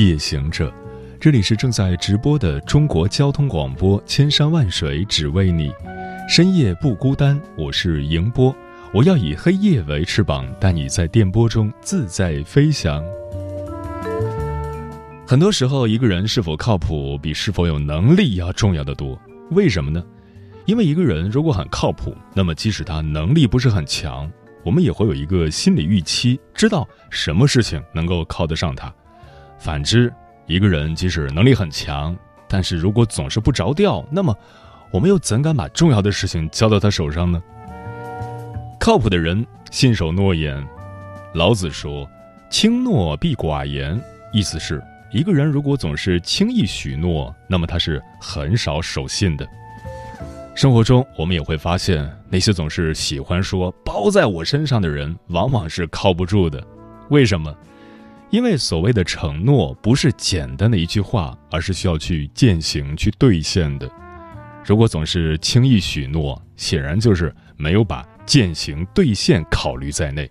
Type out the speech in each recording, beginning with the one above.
夜行者，这里是正在直播的中国交通广播，千山万水只为你，深夜不孤单。我是迎波，我要以黑夜为翅膀，带你在电波中自在飞翔。很多时候，一个人是否靠谱，比是否有能力要重要的多。为什么呢？因为一个人如果很靠谱，那么即使他能力不是很强。我们也会有一个心理预期，知道什么事情能够靠得上他。反之，一个人即使能力很强，但是如果总是不着调，那么我们又怎敢把重要的事情交到他手上呢？靠谱的人信守诺言。老子说：“轻诺必寡言。”意思是，一个人如果总是轻易许诺，那么他是很少守信的。生活中，我们也会发现，那些总是喜欢说“包在我身上的人”，往往是靠不住的。为什么？因为所谓的承诺不是简单的一句话，而是需要去践行、去兑现的。如果总是轻易许诺，显然就是没有把践行、兑现考虑在内。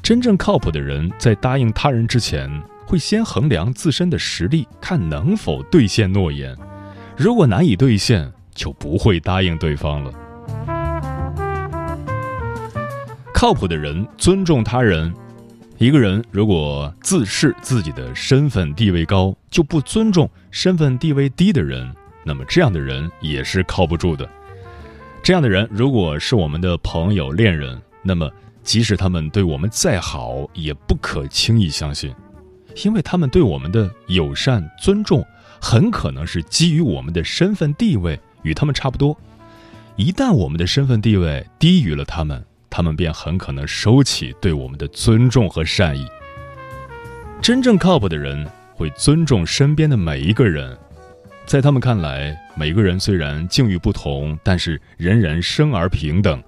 真正靠谱的人，在答应他人之前，会先衡量自身的实力，看能否兑现诺言。如果难以兑现，就不会答应对方了。靠谱的人尊重他人。一个人如果自视自己的身份地位高，就不尊重身份地位低的人，那么这样的人也是靠不住的。这样的人如果是我们的朋友、恋人，那么即使他们对我们再好，也不可轻易相信，因为他们对我们的友善、尊重，很可能是基于我们的身份地位。与他们差不多，一旦我们的身份地位低于了他们，他们便很可能收起对我们的尊重和善意。真正靠谱的人会尊重身边的每一个人，在他们看来，每个人虽然境遇不同，但是人人生而平等。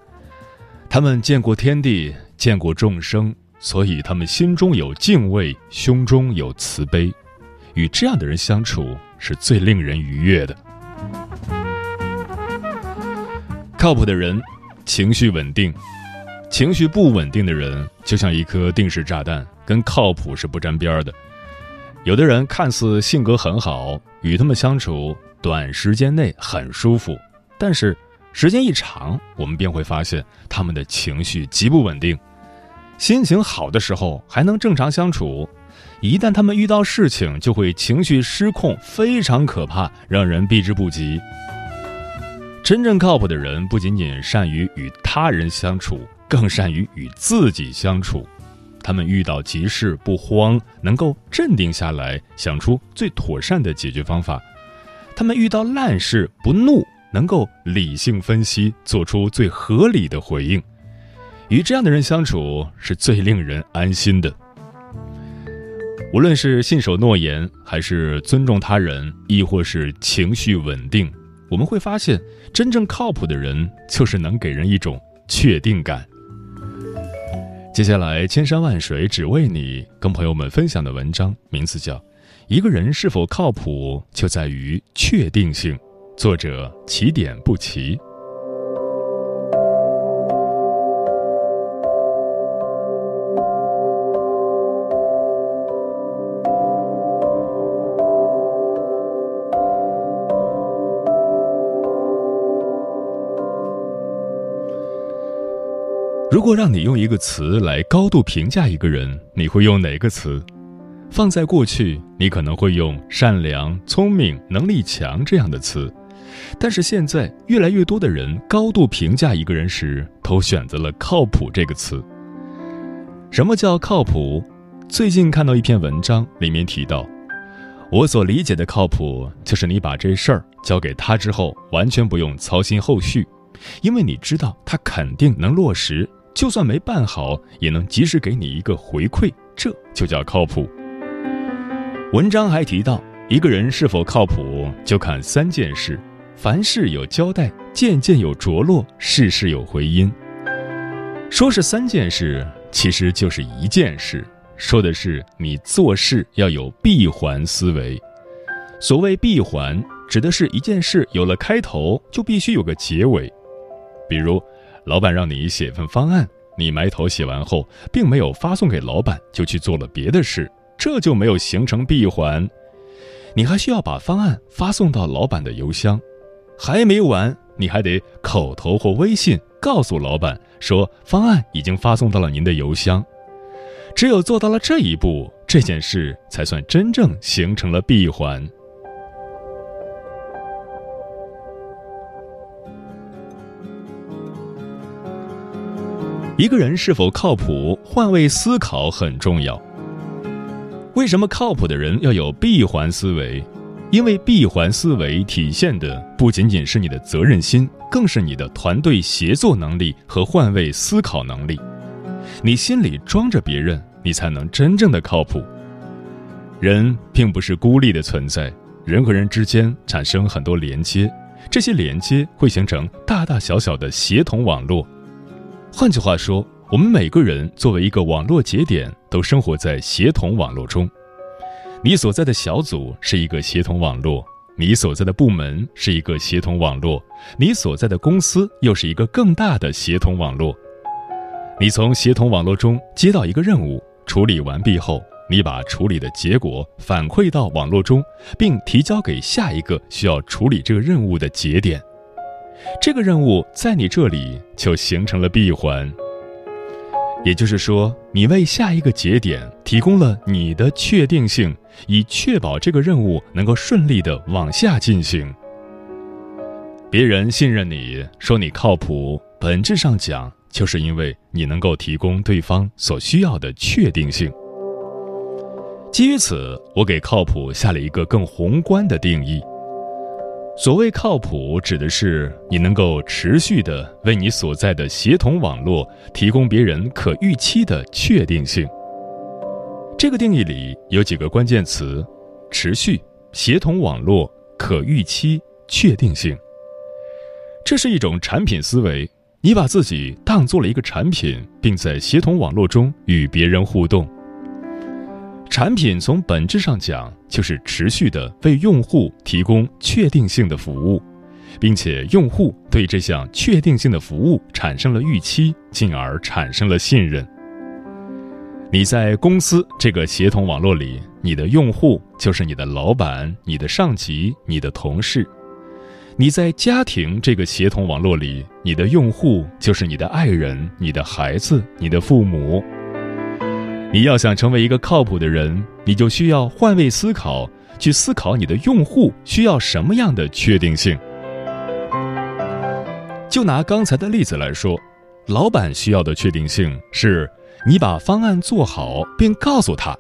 他们见过天地，见过众生，所以他们心中有敬畏，胸中有慈悲。与这样的人相处是最令人愉悦的。靠谱的人，情绪稳定；情绪不稳定的人，就像一颗定时炸弹，跟靠谱是不沾边的。有的人看似性格很好，与他们相处短时间内很舒服，但是时间一长，我们便会发现他们的情绪极不稳定。心情好的时候还能正常相处，一旦他们遇到事情，就会情绪失控，非常可怕，让人避之不及。真正靠谱的人不仅仅善于与他人相处，更善于与自己相处。他们遇到急事不慌，能够镇定下来，想出最妥善的解决方法；他们遇到烂事不怒，能够理性分析，做出最合理的回应。与这样的人相处是最令人安心的。无论是信守诺言，还是尊重他人，亦或是情绪稳定。我们会发现，真正靠谱的人就是能给人一种确定感。接下来，千山万水只为你，跟朋友们分享的文章名字叫《一个人是否靠谱，就在于确定性》，作者起点不齐。如果让你用一个词来高度评价一个人，你会用哪个词？放在过去，你可能会用善良、聪明、能力强这样的词，但是现在，越来越多的人高度评价一个人时，都选择了“靠谱”这个词。什么叫靠谱？最近看到一篇文章，里面提到，我所理解的靠谱，就是你把这事儿交给他之后，完全不用操心后续，因为你知道他肯定能落实。就算没办好，也能及时给你一个回馈，这就叫靠谱。文章还提到，一个人是否靠谱，就看三件事：凡事有交代，件件有着落，事事有回音。说是三件事，其实就是一件事，说的是你做事要有闭环思维。所谓闭环，指的是一件事有了开头，就必须有个结尾。比如，老板让你写份方案，你埋头写完后，并没有发送给老板，就去做了别的事。这就没有形成闭环，你还需要把方案发送到老板的邮箱，还没完，你还得口头或微信告诉老板说方案已经发送到了您的邮箱。只有做到了这一步，这件事才算真正形成了闭环。一个人是否靠谱，换位思考很重要。为什么靠谱的人要有闭环思维？因为闭环思维体现的不仅仅是你的责任心，更是你的团队协作能力和换位思考能力。你心里装着别人，你才能真正的靠谱。人并不是孤立的存在，人和人之间产生很多连接，这些连接会形成大大小小的协同网络。换句话说，我们每个人作为一个网络节点。都生活在协同网络中，你所在的小组是一个协同网络，你所在的部门是一个协同网络，你所在的公司又是一个更大的协同网络。你从协同网络中接到一个任务，处理完毕后，你把处理的结果反馈到网络中，并提交给下一个需要处理这个任务的节点。这个任务在你这里就形成了闭环。也就是说，你为下一个节点提供了你的确定性，以确保这个任务能够顺利的往下进行。别人信任你说你靠谱，本质上讲，就是因为你能够提供对方所需要的确定性。基于此，我给靠谱下了一个更宏观的定义。所谓靠谱，指的是你能够持续的为你所在的协同网络提供别人可预期的确定性。这个定义里有几个关键词：持续、协同网络、可预期、确定性。这是一种产品思维，你把自己当做了一个产品，并在协同网络中与别人互动。产品从本质上讲，就是持续的为用户提供确定性的服务，并且用户对这项确定性的服务产生了预期，进而产生了信任。你在公司这个协同网络里，你的用户就是你的老板、你的上级、你的同事；你在家庭这个协同网络里，你的用户就是你的爱人、你的孩子、你的父母。你要想成为一个靠谱的人，你就需要换位思考，去思考你的用户需要什么样的确定性。就拿刚才的例子来说，老板需要的确定性是你把方案做好并告诉他；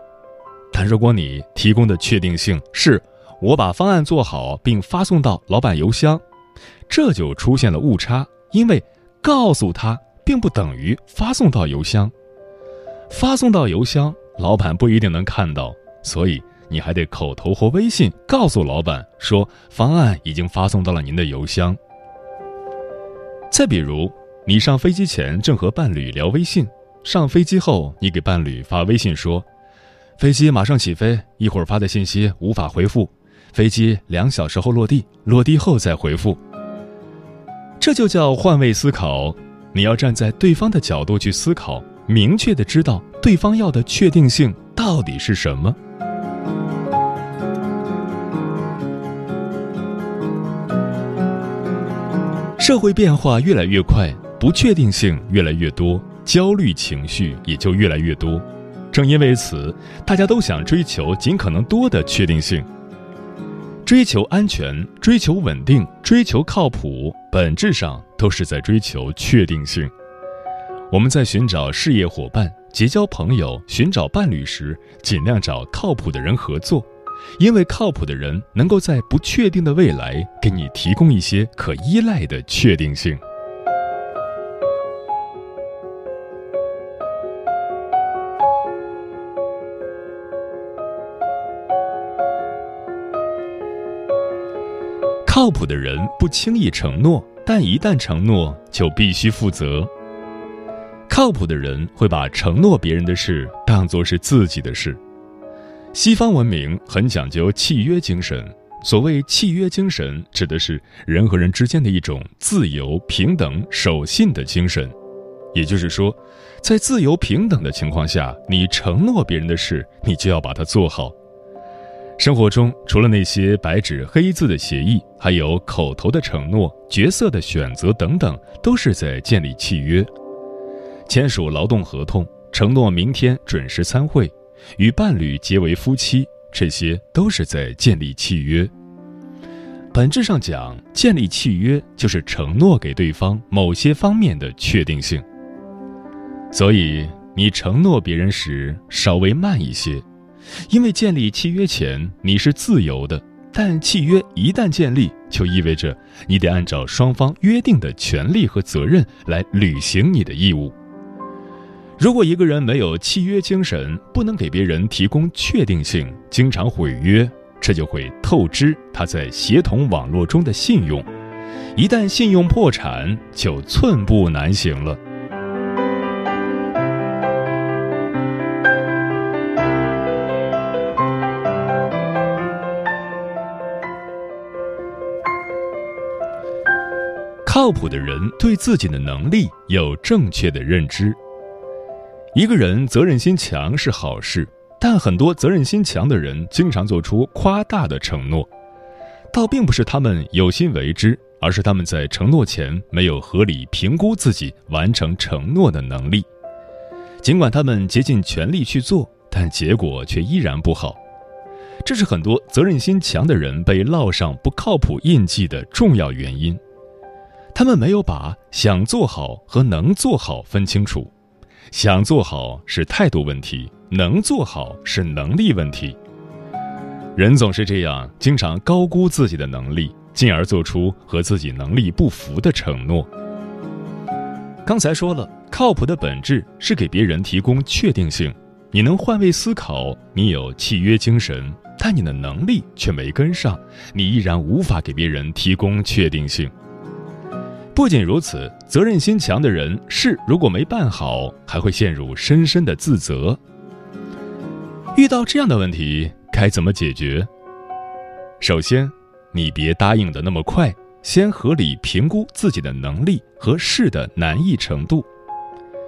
但如果你提供的确定性是我把方案做好并发送到老板邮箱，这就出现了误差，因为告诉他并不等于发送到邮箱。发送到邮箱，老板不一定能看到，所以你还得口头或微信告诉老板说方案已经发送到了您的邮箱。再比如，你上飞机前正和伴侣聊微信，上飞机后你给伴侣发微信说，飞机马上起飞，一会儿发的信息无法回复，飞机两小时后落地，落地后再回复。这就叫换位思考，你要站在对方的角度去思考。明确的知道对方要的确定性到底是什么。社会变化越来越快，不确定性越来越多，焦虑情绪也就越来越多。正因为此，大家都想追求尽可能多的确定性，追求安全，追求稳定，追求靠谱，本质上都是在追求确定性。我们在寻找事业伙伴结交朋友寻找伴侣时尽量找靠谱的人合作因为靠谱的人能够在不确定的未来给你提供一些可依赖的确定性。靠谱的人不轻易承诺但一旦承诺就必须负责。靠谱的人会把承诺别人的事当作是自己的事。西方文明很讲究契约精神，所谓契约精神，指的是人和人之间的一种自由、平等、守信的精神。也就是说，在自由平等的情况下，你承诺别人的事，你就要把它做好。生活中，除了那些白纸黑字的协议，还有口头的承诺、角色的选择等等，都是在建立契约。签署劳动合同，承诺明天准时参会，与伴侣结为夫妻，这些都是在建立契约。本质上讲，建立契约就是承诺给对方某些方面的确定性。所以，你承诺别人时稍微慢一些。因为建立契约前你是自由的，但契约一旦建立，就意味着你得按照双方约定的权利和责任来履行你的义务。如果一个人没有契约精神，不能给别人提供确定性，经常毁约，这就会透支他在协同网络中的信用。一旦信用破产，就寸步难行了。靠谱的人对自己的能力有正确的认知。一个人责任心强是好事，但很多责任心强的人经常做出夸大的承诺，倒并不是他们有心为之，而是他们在承诺前没有合理评估自己完成承诺的能力。尽管他们竭尽全力去做，但结果却依然不好。这是很多责任心强的人被烙上不靠谱印记的重要原因。他们没有把想做好和能做好分清楚，想做好是态度问题，能做好是能力问题。人总是这样，经常高估自己的能力，进而做出和自己能力不符的承诺。刚才说了，靠谱的本质是给别人提供确定性，你能换位思考，你有契约精神，但你的能力却没跟上，你依然无法给别人提供确定性。不仅如此，责任心强的人事如果没办好，还会陷入深深的自责。遇到这样的问题，该怎么解决？首先，你别答应的那么快，先合理评估自己的能力和事的难易程度。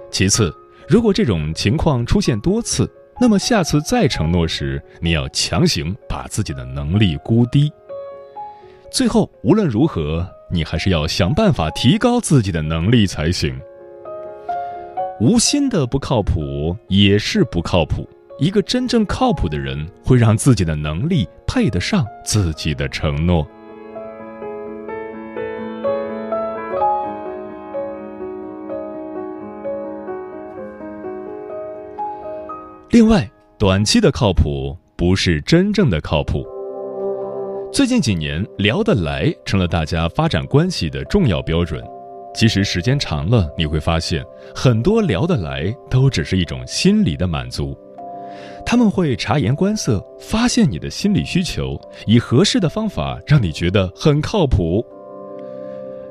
其次，如果这种情况出现多次，那么下次再承诺时，你要强行把自己的能力估低。最后，无论如何。你还是要想办法提高自己的能力才行。无心的不靠谱也是不靠谱。一个真正靠谱的人，会让自己的能力配得上自己的承诺。另外，短期的靠谱不是真正的靠谱。最近几年，聊得来成了大家发展关系的重要标准。其实时间长了，你会发现，很多聊得来都只是一种心理的满足。他们会察言观色，发现你的心理需求，以合适的方法让你觉得很靠谱。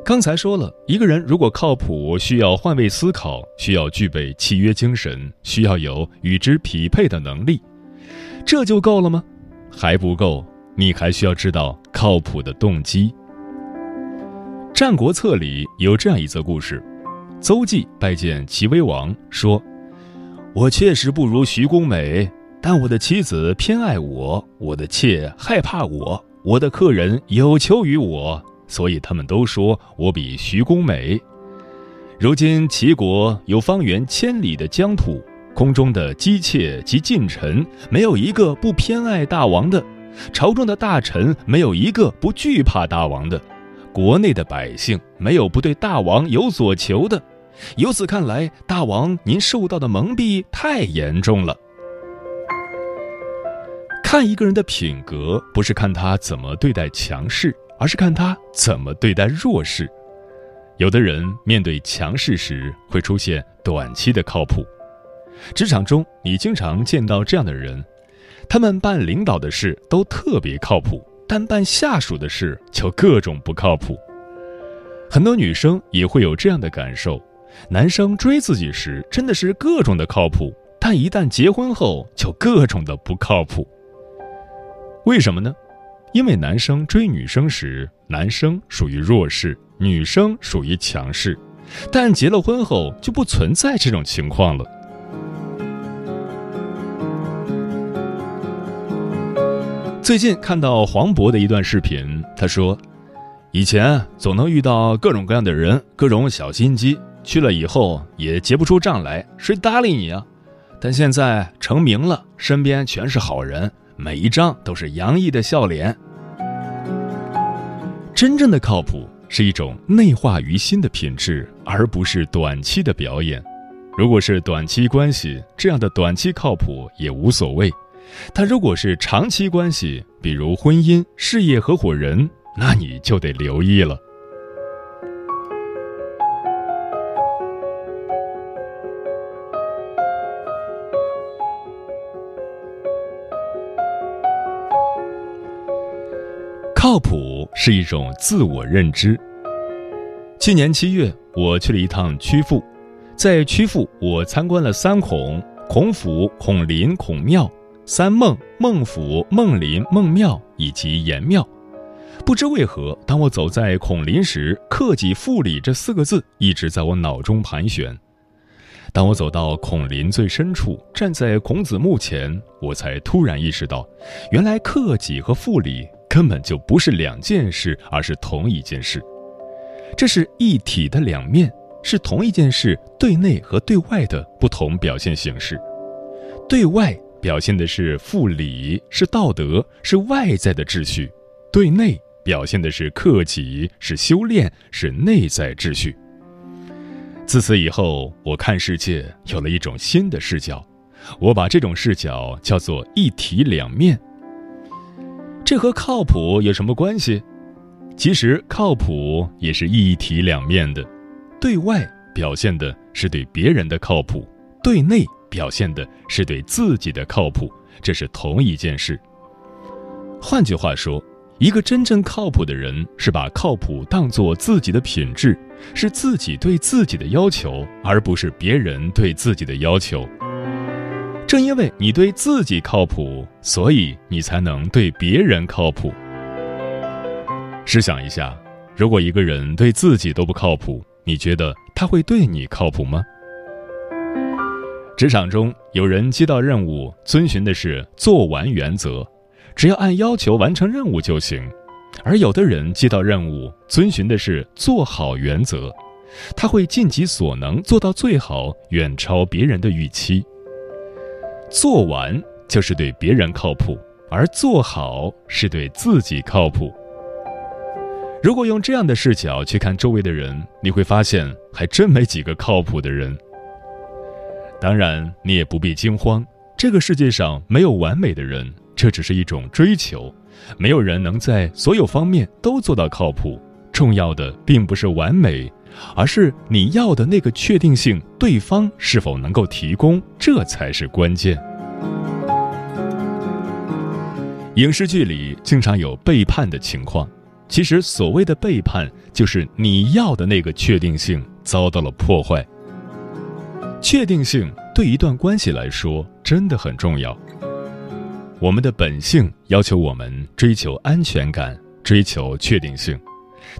刚才说了，一个人如果靠谱，需要换位思考，需要具备契约精神，需要有与之匹配的能力，这就够了吗？还不够。你还需要知道靠谱的动机。《战国策》里有这样一则故事：邹忌拜见齐威王，说：“我确实不如徐公美，但我的妻子偏爱我，我的妾害怕我，我的客人有求于我，所以他们都说我比徐公美。如今齐国有方圆千里的疆土，宫中的姬妾及近臣，没有一个不偏爱大王的。”朝中的大臣没有一个不惧怕大王的，国内的百姓没有不对大王有所求的。由此看来，大王您受到的蒙蔽太严重了。看一个人的品格，不是看他怎么对待强势，而是看他怎么对待弱势。有的人面对强势时会出现短期的靠谱，职场中你经常见到这样的人。他们办领导的事都特别靠谱，但办下属的事就各种不靠谱。很多女生也会有这样的感受：男生追自己时真的是各种的靠谱，但一旦结婚后就各种的不靠谱。为什么呢？因为男生追女生时，男生属于弱势，女生属于强势，但结了婚后就不存在这种情况了。最近看到黄渤的一段视频，他说：“以前总能遇到各种各样的人，各种小心机，去了以后也结不出账来，谁搭理你啊？但现在成名了，身边全是好人。”每一张都是洋溢的笑脸。真正的靠谱是一种内化于心的品质，而不是短期的表演。如果是短期关系，这样的短期靠谱也无所谓；但如果是长期关系，比如婚姻、事业合伙人，那你就得留意了。靠谱是一种自我认知。去年七月，我去了一趟曲阜，在曲阜，我参观了三孔：孔府、孔林、孔庙；三孟：孟府、孟林、孟庙以及颜庙。不知为何，当我走在孔林时，“克己复礼”这四个字一直在我脑中盘旋。当我走到孔林最深处，站在孔子墓前，我才突然意识到，原来克己和复礼。根本就不是两件事，而是同一件事。这是一体的两面，是同一件事对内和对外的不同表现形式。对外表现的是复礼，是道德，是外在的秩序；对内表现的是克己，是修炼，是内在秩序。自此以后，我看世界有了一种新的视角，我把这种视角叫做一体两面。这和靠谱有什么关系？其实靠谱也是一体两面的，对外表现的是对别人的靠谱，对内表现的是对自己的靠谱，这是同一件事。换句话说，一个真正靠谱的人是把靠谱当做自己的品质，是自己对自己的要求，而不是别人对自己的要求。正因为你对自己靠谱，所以你才能对别人靠谱。试想一下，如果一个人对自己都不靠谱，你觉得他会对你靠谱吗？职场中有人接到任务，遵循的是做完原则，只要按要求完成任务就行；而有的人接到任务，遵循的是做好原则，他会尽己所能做到最好，远超别人的预期。做完就是对别人靠谱，而做好是对自己靠谱。如果用这样的视角去看周围的人，你会发现还真没几个靠谱的人。当然，你也不必惊慌，这个世界上没有完美的人，这只是一种追求。没有人能在所有方面都做到靠谱。重要的并不是完美，而是你要的那个确定性，对方是否能够提供，这才是关键。影视剧里经常有背叛的情况，其实所谓的背叛，就是你要的那个确定性遭到了破坏。确定性对一段关系来说真的很重要。我们的本性要求我们追求安全感，追求确定性。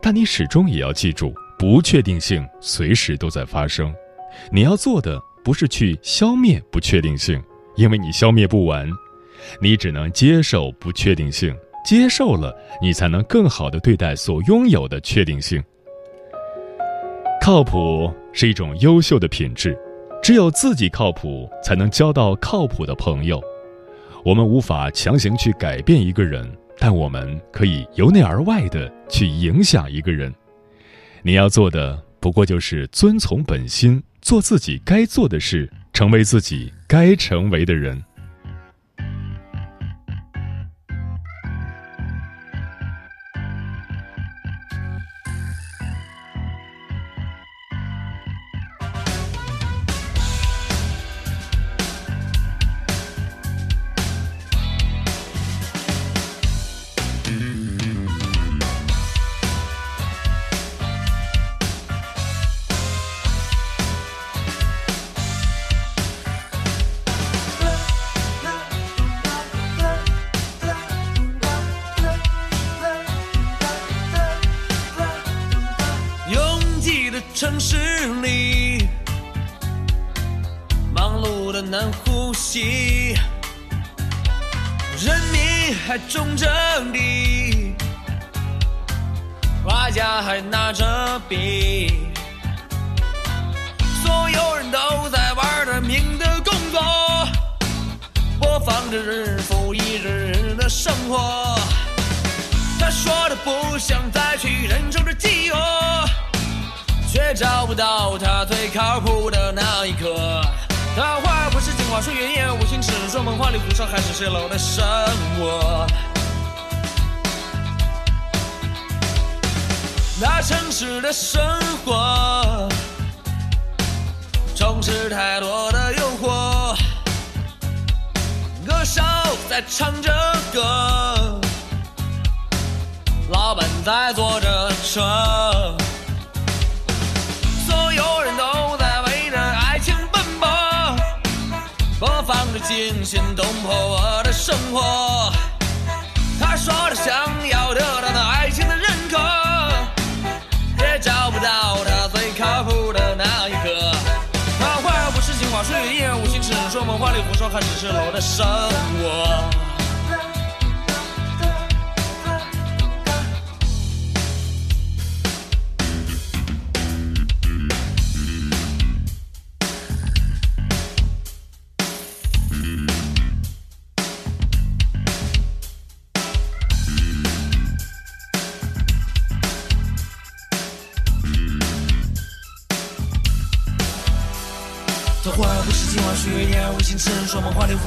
但你始终也要记住，不确定性随时都在发生。你要做的不是去消灭不确定性，因为你消灭不完。你只能接受不确定性，接受了，你才能更好的对待所拥有的确定性。靠谱是一种优秀的品质，只有自己靠谱，才能交到靠谱的朋友。我们无法强行去改变一个人。但我们可以由内而外的去影响一个人，你要做的不过就是遵从本心，做自己该做的事，成为自己该成为的人。城市里，忙碌的难呼吸，人民还种着地，画家还拿着笔，所有人都在玩着命的工作，播放着日复一日的生活。他说他不想再去忍受着饥饿。却找不到他最靠谱的那一刻。他话不是镜花水月夜无心事，说梦话里胡说还是泄露的生活。那城市的生活，充斥太多的诱惑。歌手在唱着歌，老板在坐着车。惊心动魄我的生活，他说他想要得到那爱情的认可，也找不到他最靠谱的那一个。他话不是镜花水月，一言无心事，说梦话里胡说，还是赤裸的生活。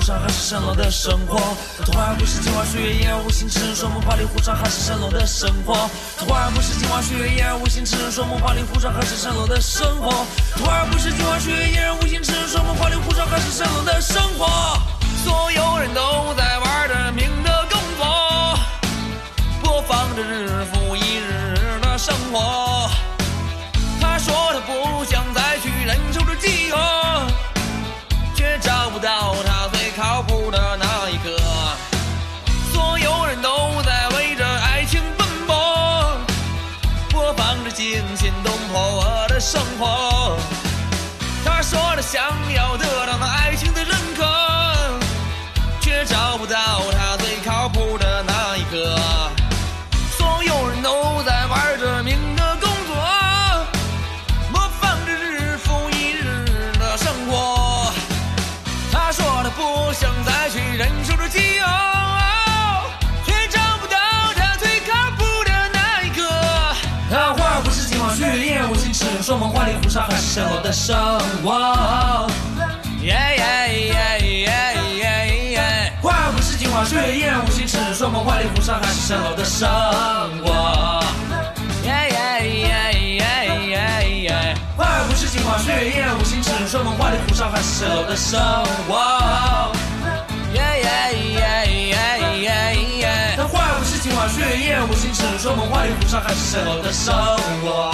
上还是蜃楼的生活。童话不是镜花水月，言而无心。痴人说梦话里胡说还是蜃楼的生活。童话不是镜花水月，言而无心。痴人说梦话里胡说还是蜃楼的生活。童话不是镜花水月，言而无心。痴人说梦话里胡说还是蜃楼的生活。所有人都里胡哨，的生活。花不是金花水月，一言无心，痴人说梦花里胡哨，还是蜃楼的生活。花儿不是金花水月，一言无心，痴人说梦话里胡哨，还是蜃楼的生活。花儿不是镜花水月，一言无心，痴人说梦花里胡哨，还是蜃楼的生活。